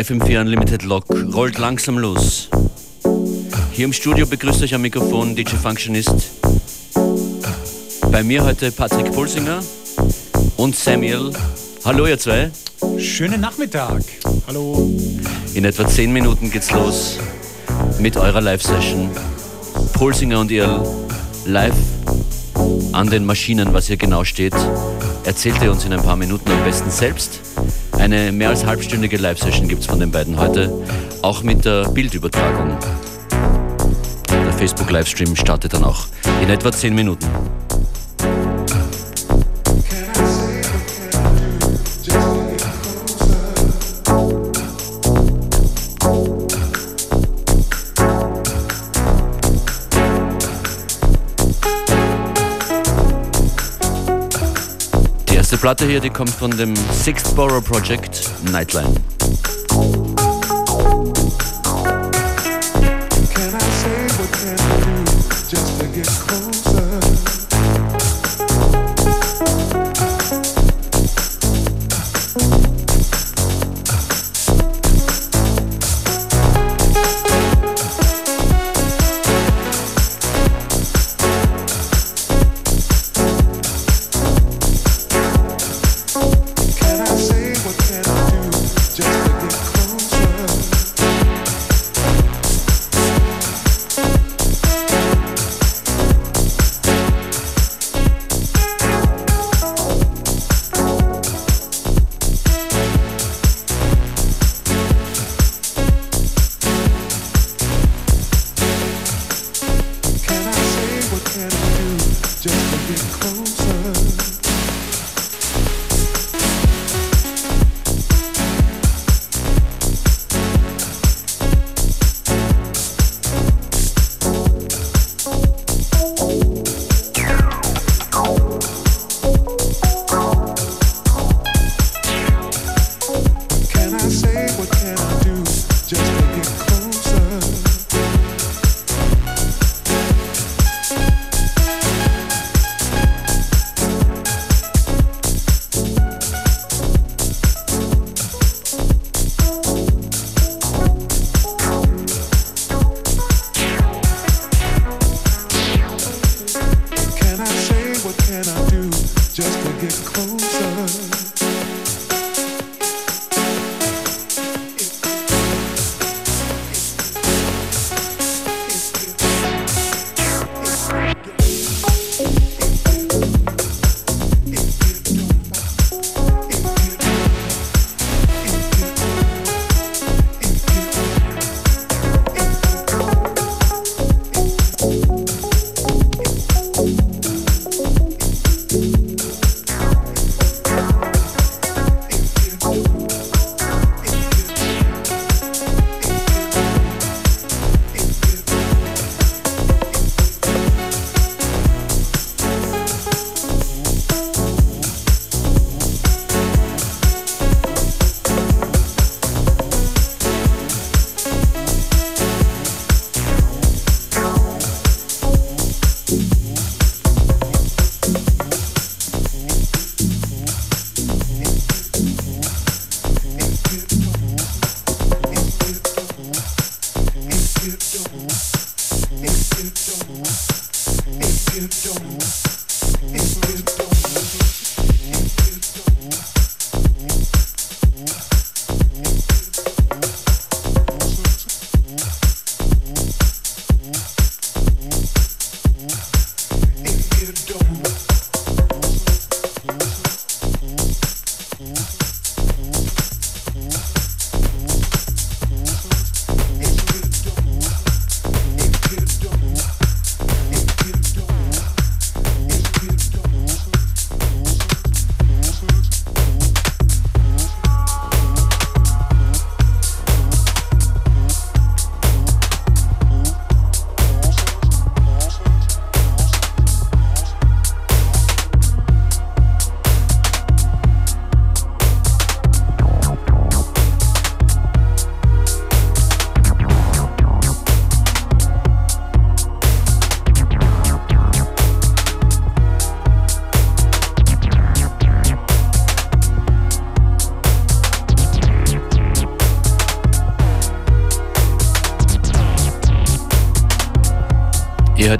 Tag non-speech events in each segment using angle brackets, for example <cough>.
Die FM4 Unlimited Lock rollt langsam los. Hier im Studio begrüßt euch am Mikrofon DJ Functionist. Bei mir heute Patrick Pulsinger und Samuel. Hallo ihr zwei. Schönen Nachmittag. Hallo. In etwa 10 Minuten geht's los mit eurer Live-Session. Pulsinger und ihr live an den Maschinen, was hier genau steht, erzählt ihr uns in ein paar Minuten am besten selbst. Eine mehr als halbstündige Live-Session gibt es von den beiden heute, auch mit der Bildübertragung. Der Facebook-Livestream startet dann auch in etwa 10 Minuten. Die erste Platte hier, die kommt von dem Sixth Borough Project Nightline.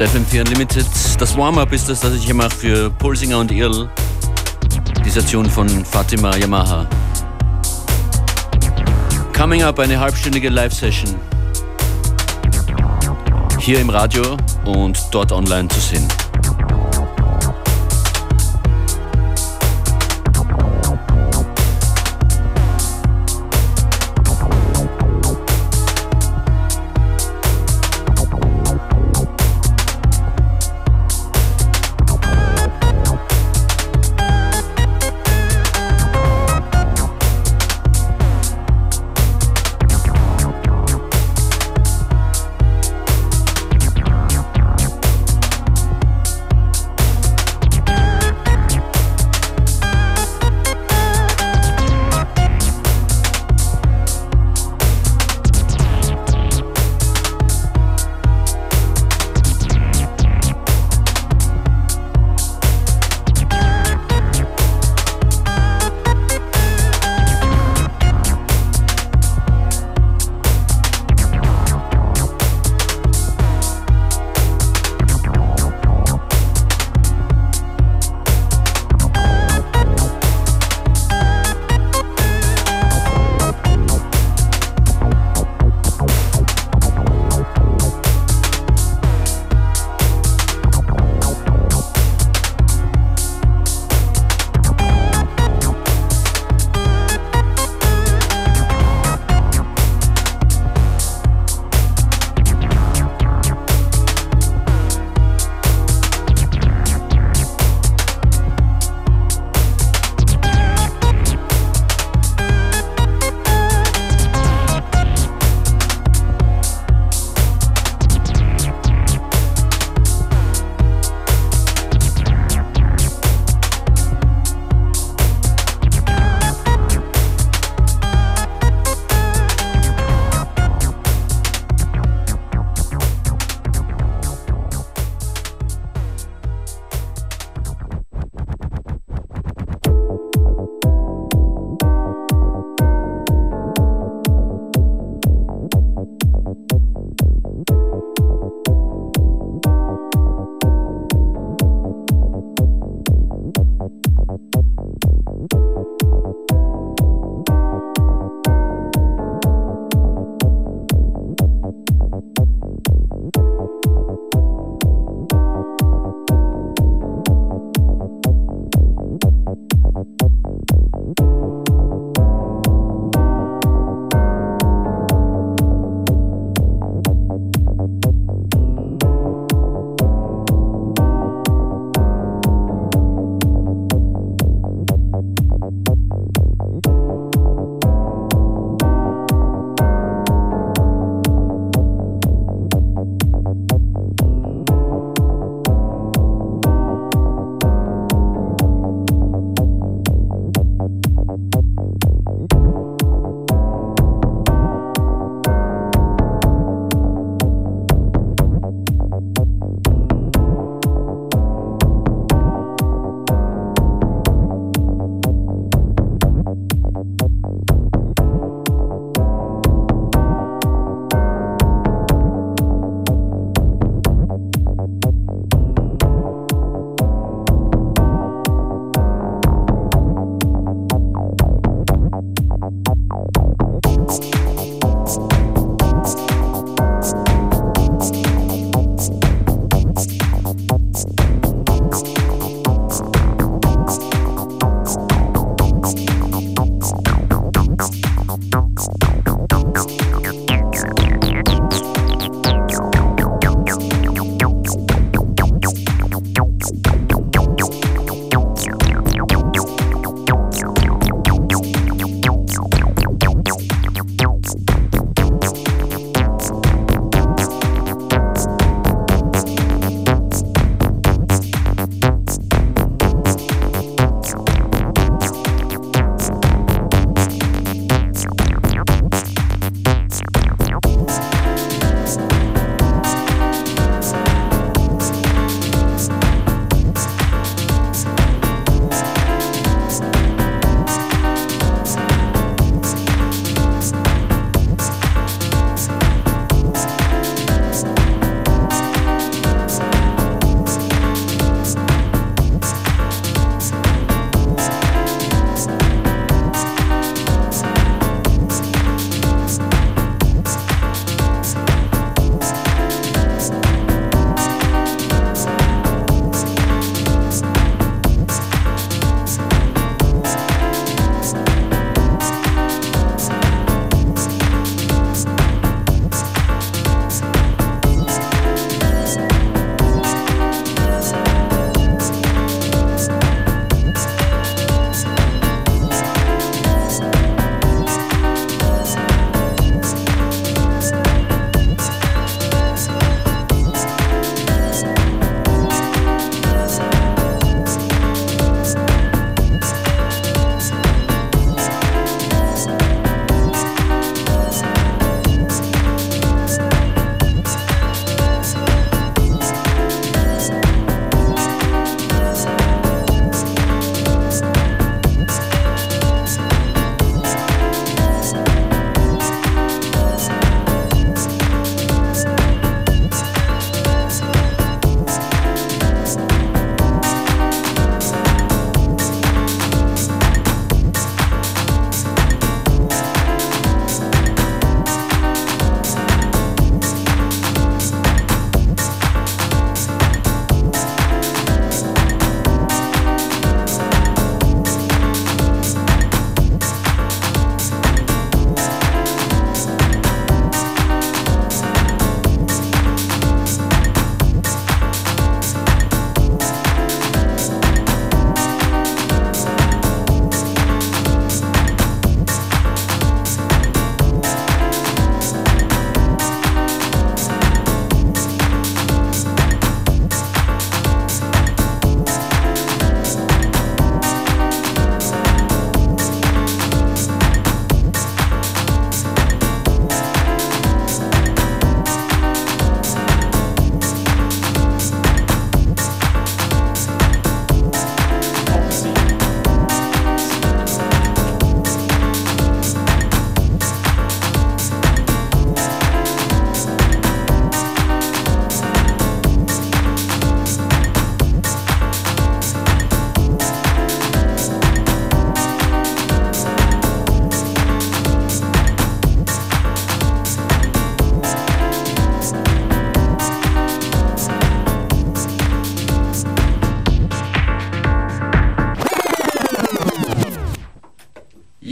Hört FM4 Unlimited. Das Warm-Up ist das, das ich hier mache für Pulsinger und Irl. Die Station von Fatima Yamaha. Coming up eine halbstündige Live-Session. Hier im Radio und dort online zu sehen.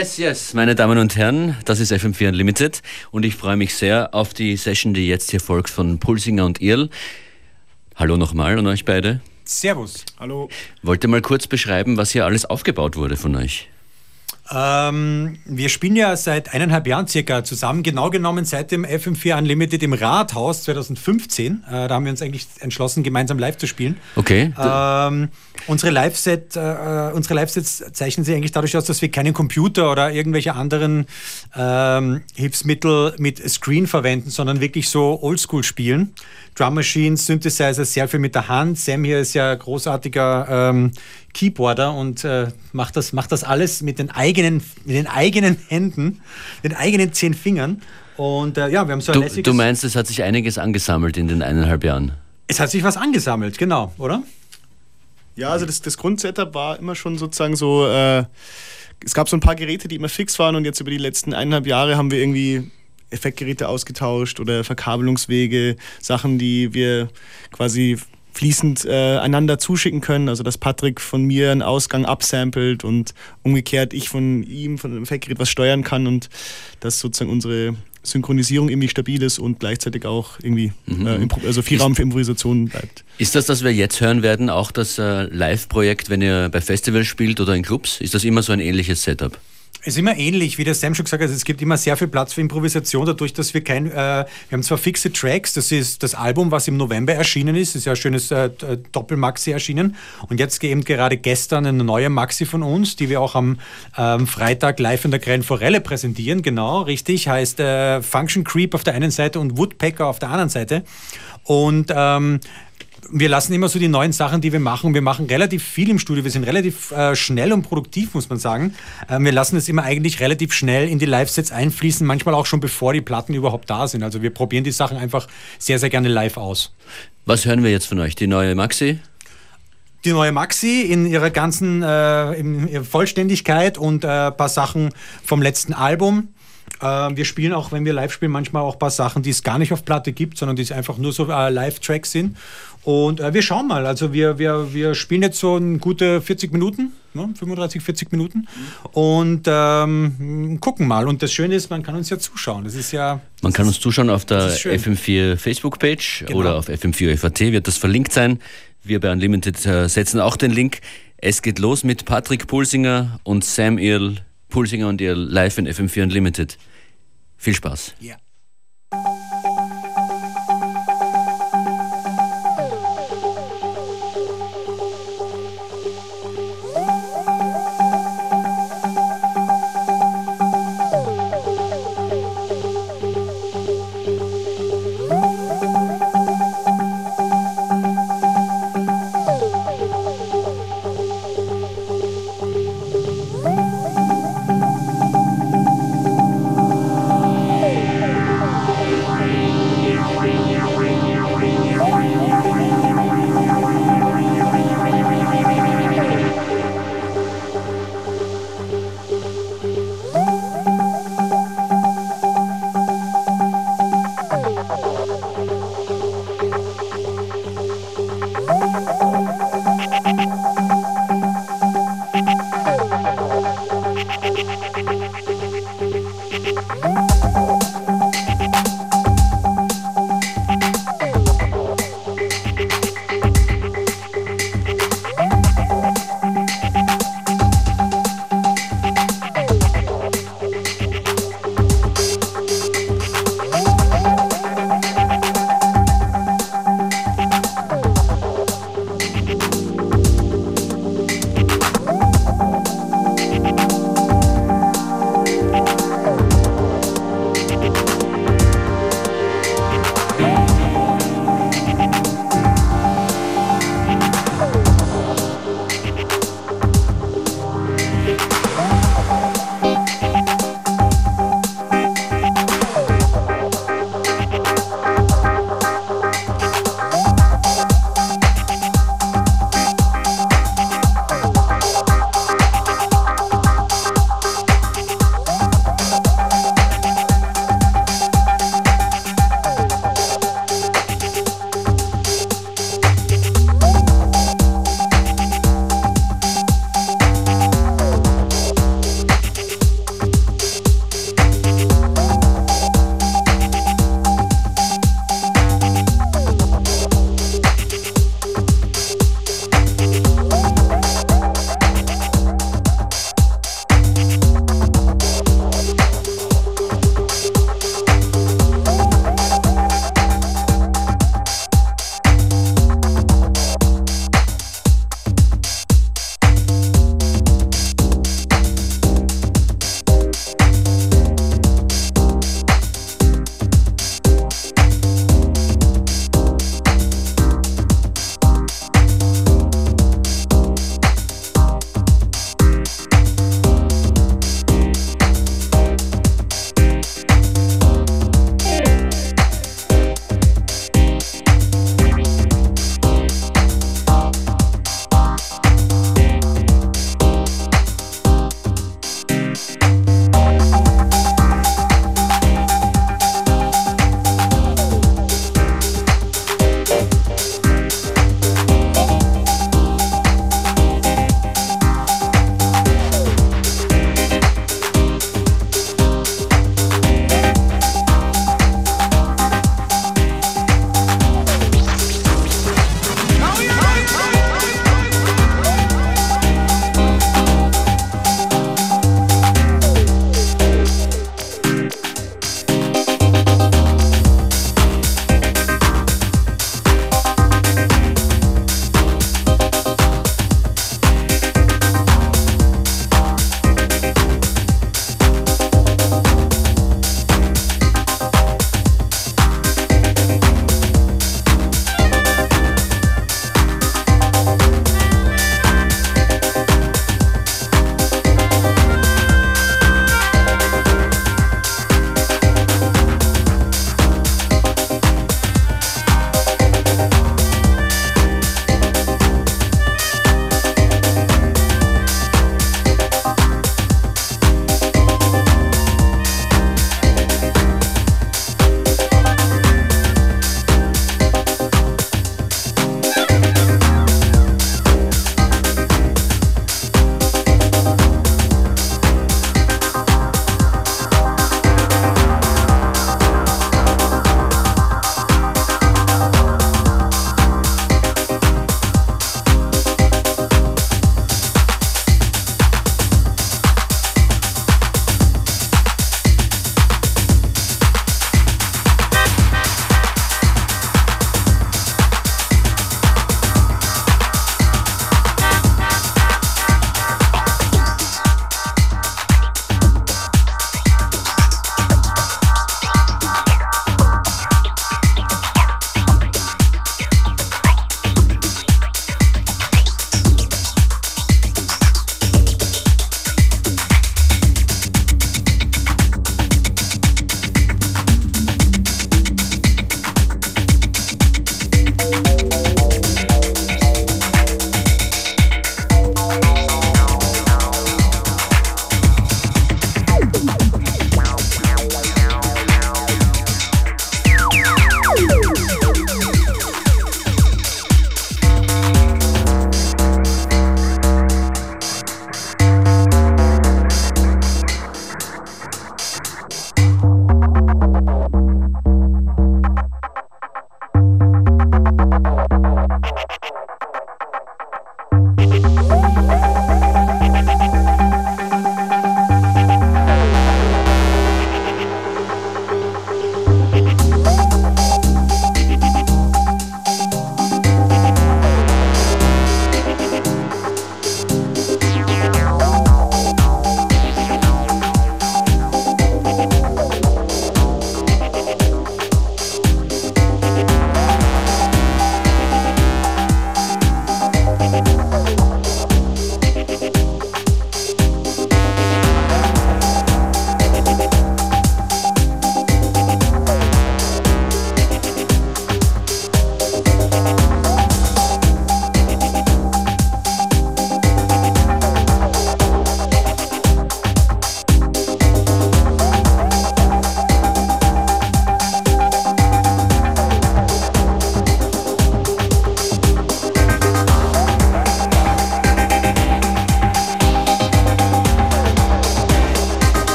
Yes, yes, meine Damen und Herren, das ist FM4 Unlimited und ich freue mich sehr auf die Session, die jetzt hier folgt von Pulsinger und Irl. Hallo nochmal an euch beide. Servus. Hallo. Wollt ihr mal kurz beschreiben, was hier alles aufgebaut wurde von euch? Ähm, wir spielen ja seit eineinhalb Jahren circa zusammen, genau genommen seit dem FM4 Unlimited im Rathaus 2015. Äh, da haben wir uns eigentlich entschlossen, gemeinsam live zu spielen. Okay. Ähm, unsere Live-Set, äh, unsere Live-Sets zeichnen sich eigentlich dadurch aus, dass wir keinen Computer oder irgendwelche anderen ähm, Hilfsmittel mit Screen verwenden, sondern wirklich so Oldschool spielen. Drum Machines, Synthesizer, sehr viel mit der Hand. Sam hier ist ja großartiger ähm, Keyboarder und äh, macht, das, macht das alles mit den eigenen, mit den eigenen Händen, den eigenen zehn Fingern. Und äh, ja, wir haben so ein du, du meinst, es hat sich einiges angesammelt in den eineinhalb Jahren? Es hat sich was angesammelt, genau, oder? Ja, also das, das Grundsetup war immer schon sozusagen so, äh, es gab so ein paar Geräte, die immer fix waren und jetzt über die letzten eineinhalb Jahre haben wir irgendwie Effektgeräte ausgetauscht oder Verkabelungswege, Sachen, die wir quasi fließend äh, einander zuschicken können. Also dass Patrick von mir einen Ausgang absamplet und umgekehrt ich von ihm, von dem Effektgerät was steuern kann und dass sozusagen unsere Synchronisierung irgendwie stabil ist und gleichzeitig auch irgendwie mhm. äh, also viel Raum für Improvisation bleibt. Ist das, was wir jetzt hören werden, auch das äh, Live-Projekt, wenn ihr bei Festivals spielt oder in Clubs? Ist das immer so ein ähnliches Setup? Es ist immer ähnlich, wie der Sam schon gesagt hat. Es gibt immer sehr viel Platz für Improvisation, dadurch, dass wir kein, äh, wir haben zwar fixe Tracks, das ist das Album, was im November erschienen ist, ist ja ein schönes äh, Doppelmaxi erschienen. Und jetzt eben gerade gestern eine neue Maxi von uns, die wir auch am ähm, Freitag live in der Grellen Forelle präsentieren. Genau, richtig, heißt äh, Function Creep auf der einen Seite und Woodpecker auf der anderen Seite. Und ähm, wir lassen immer so die neuen Sachen, die wir machen. Wir machen relativ viel im Studio. Wir sind relativ äh, schnell und produktiv, muss man sagen. Ähm, wir lassen es immer eigentlich relativ schnell in die Live-Sets einfließen, manchmal auch schon bevor die Platten überhaupt da sind. Also wir probieren die Sachen einfach sehr, sehr gerne live aus. Was hören wir jetzt von euch? Die neue Maxi? die neue Maxi in ihrer ganzen äh, in ihrer Vollständigkeit und äh, ein paar Sachen vom letzten Album. Äh, wir spielen auch, wenn wir live spielen, manchmal auch ein paar Sachen, die es gar nicht auf Platte gibt, sondern die einfach nur so äh, Live-Tracks sind. Und äh, wir schauen mal. Also wir, wir, wir spielen jetzt so ein gute 40 Minuten, ne? 35, 40 Minuten und ähm, gucken mal. Und das Schöne ist, man kann uns ja zuschauen. Das ist ja. Man kann uns zuschauen auf der FM4 Facebook-Page genau. oder auf FM4 FAT, wird das verlinkt sein. Wir bei Unlimited äh, setzen auch den Link. Es geht los mit Patrick Pulsinger und Sam Earl Pulsinger und ihr live in FM4 Unlimited. Viel Spaß. Ja.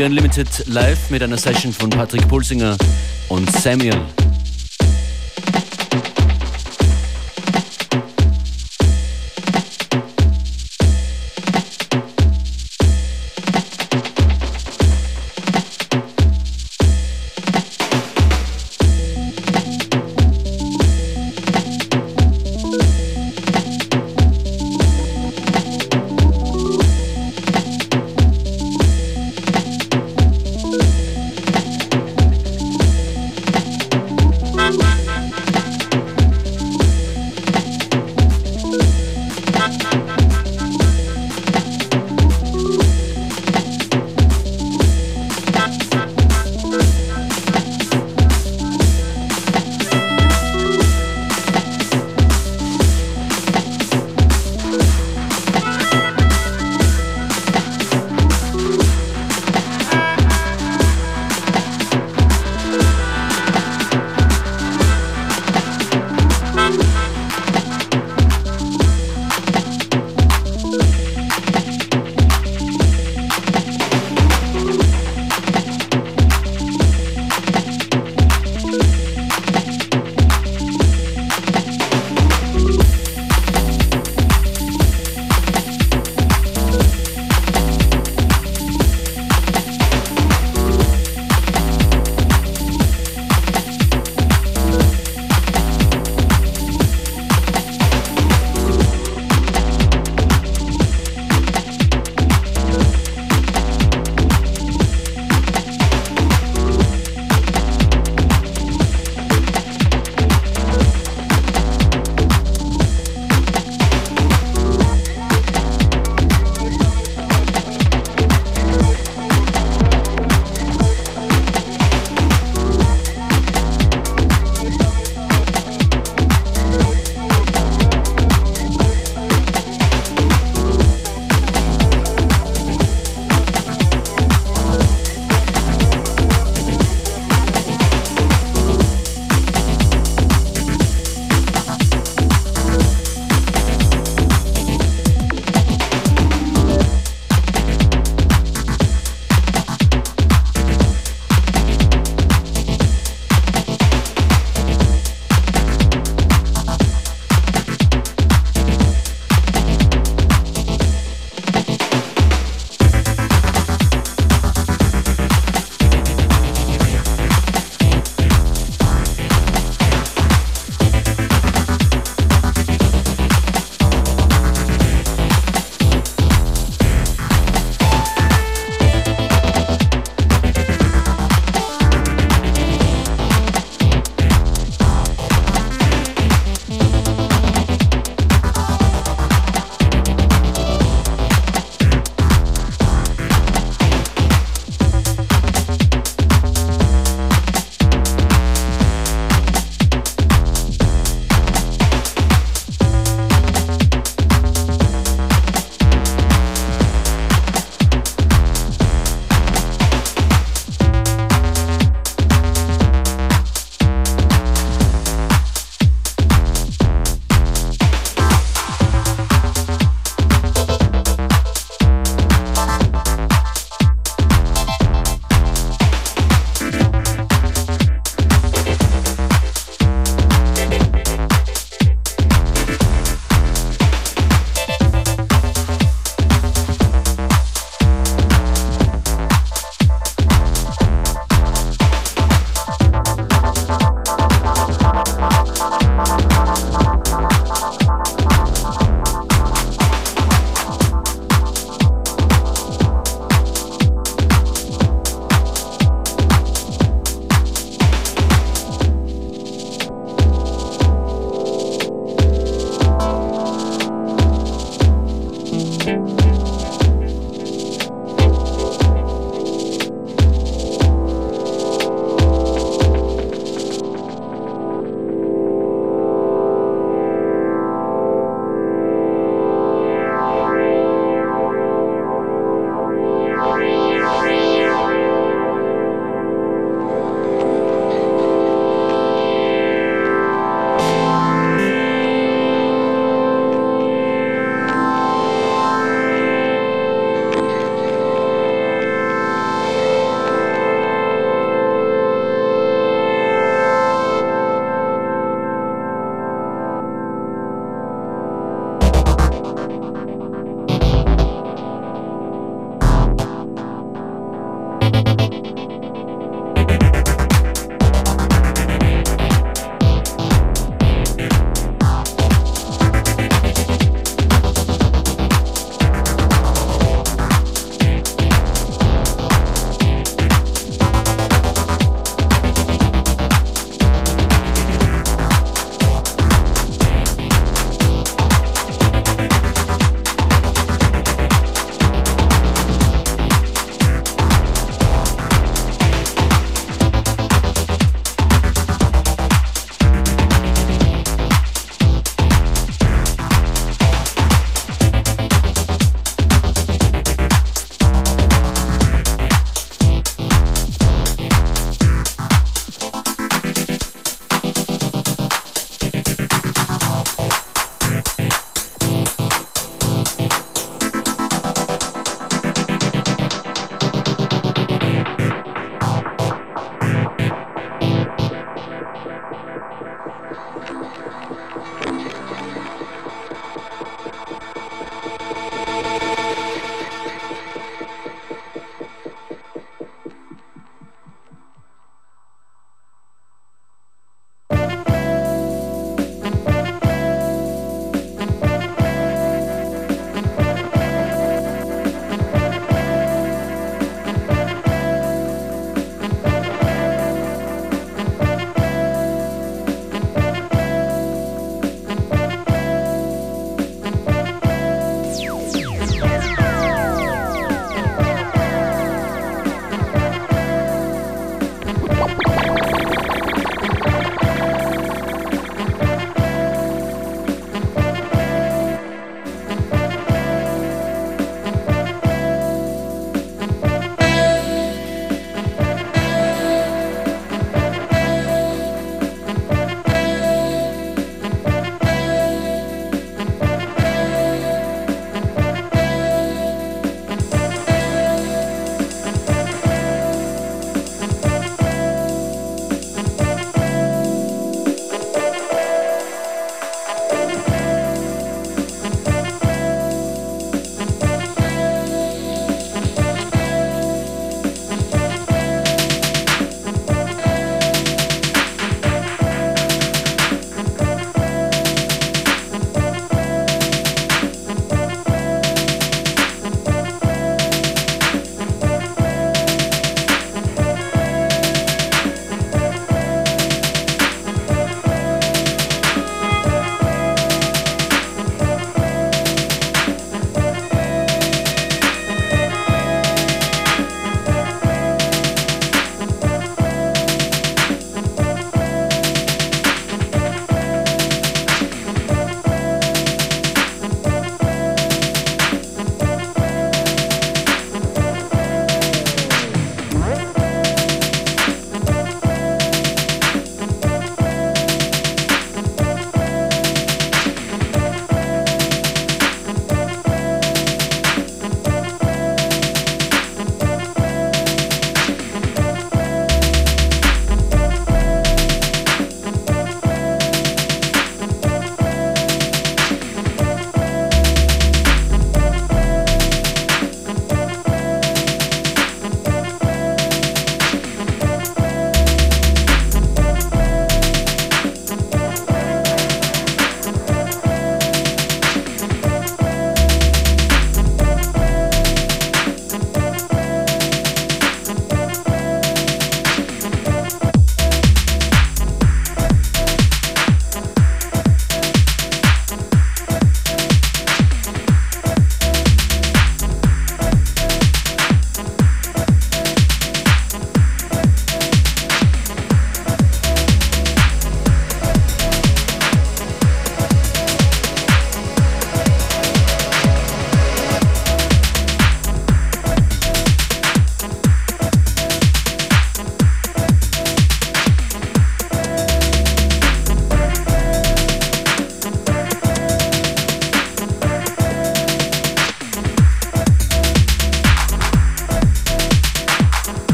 FM4 Unlimited live mit einer Session von Patrick Pulsinger und Samuel.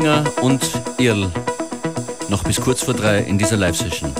Mit Pulsinger und Irl. Noch bis kurz vor drei in dieser Live-Session.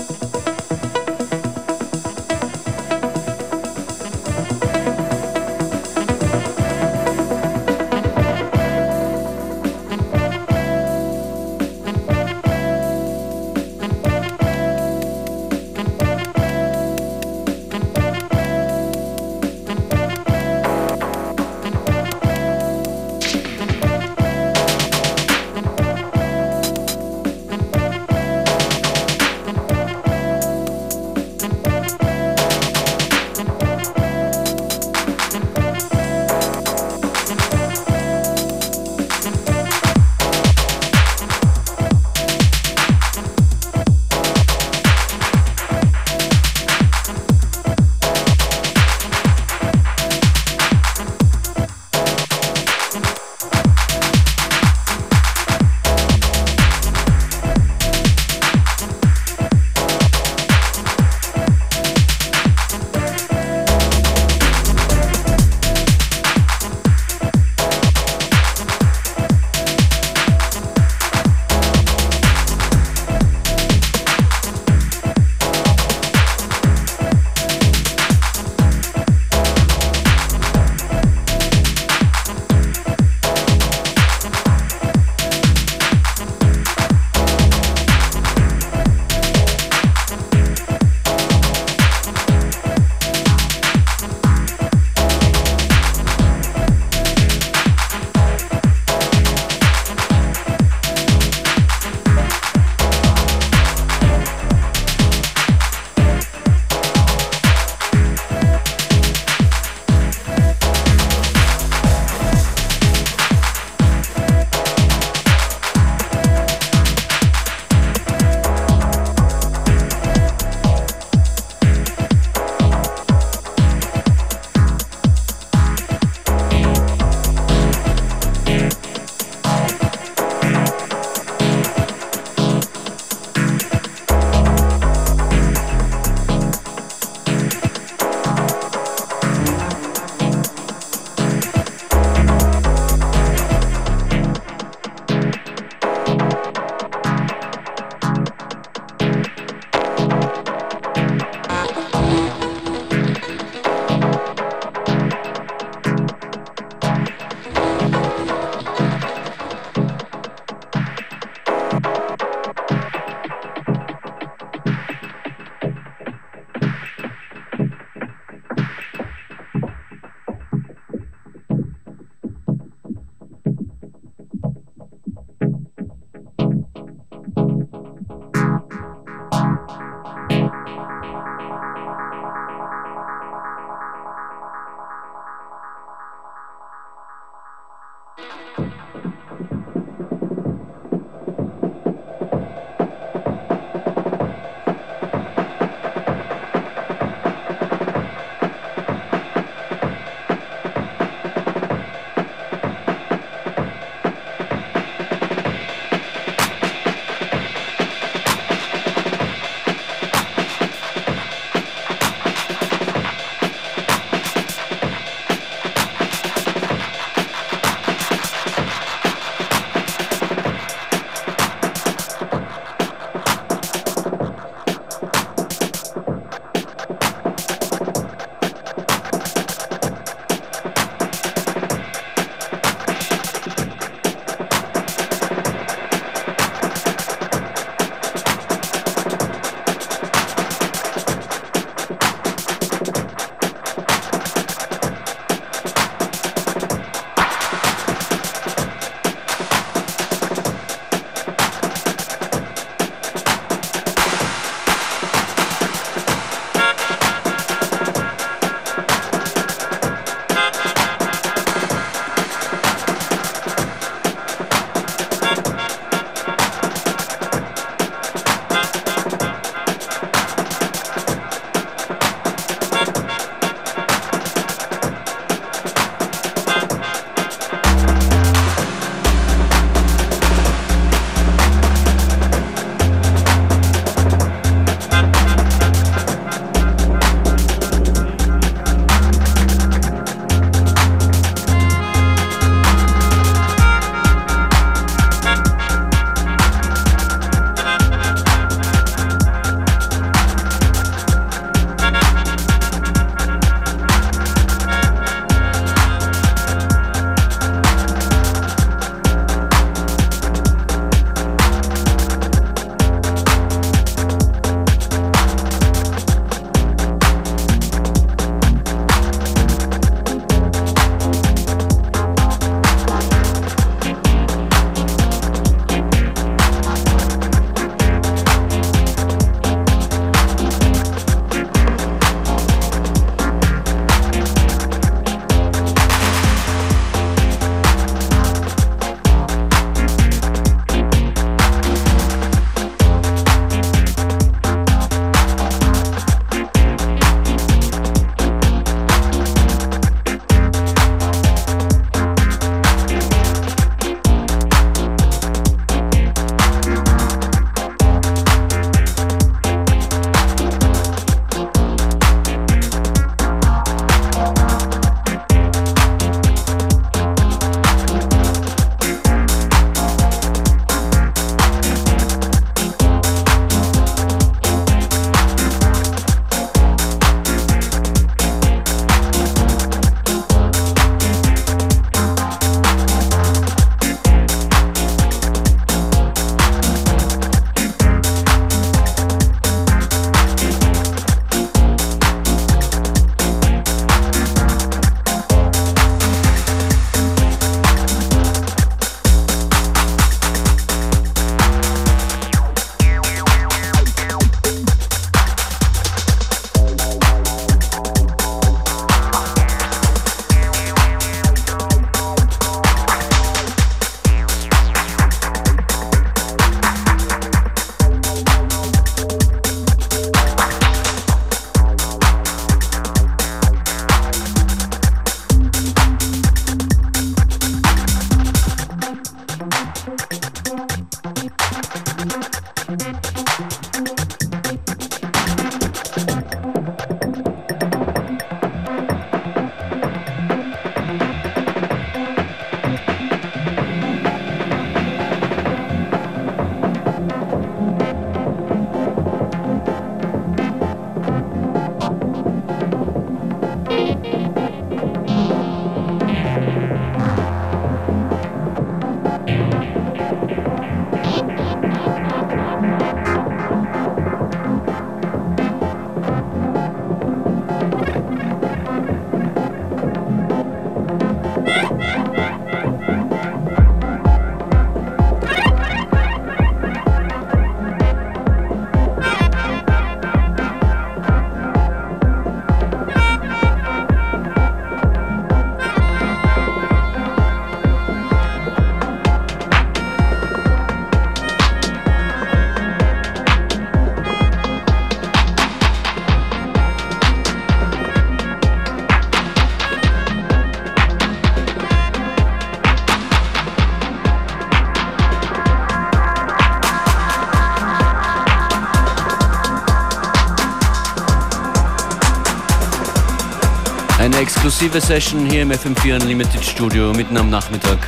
Eine exklusive Session hier im FM4 Unlimited Studio mitten am Nachmittag.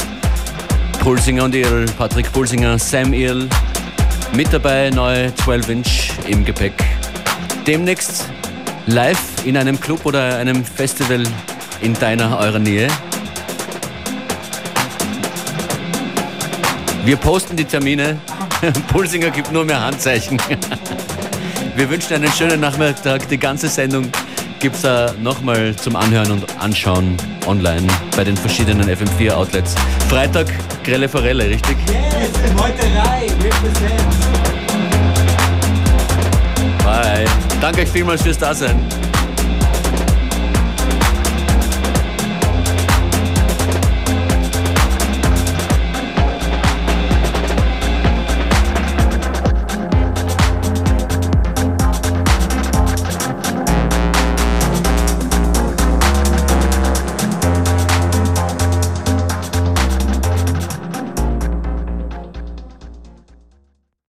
Pulsinger und Earl, Patrick Pulsinger, Sam Earl. Mit dabei neue 12-Inch im Gepäck. Demnächst live in einem Club oder einem Festival in deiner, eurer Nähe. Wir posten die Termine. <laughs> Pulsinger gibt nur mehr Handzeichen. <laughs> Wir wünschen einen schönen Nachmittag. Die ganze Sendung gibt es äh, nochmal zum Anhören und Anschauen online bei den verschiedenen FM4-Outlets. Freitag Grelle Forelle, richtig? Yes, Meuterei, represent. Bye. Danke euch vielmals fürs Dasein.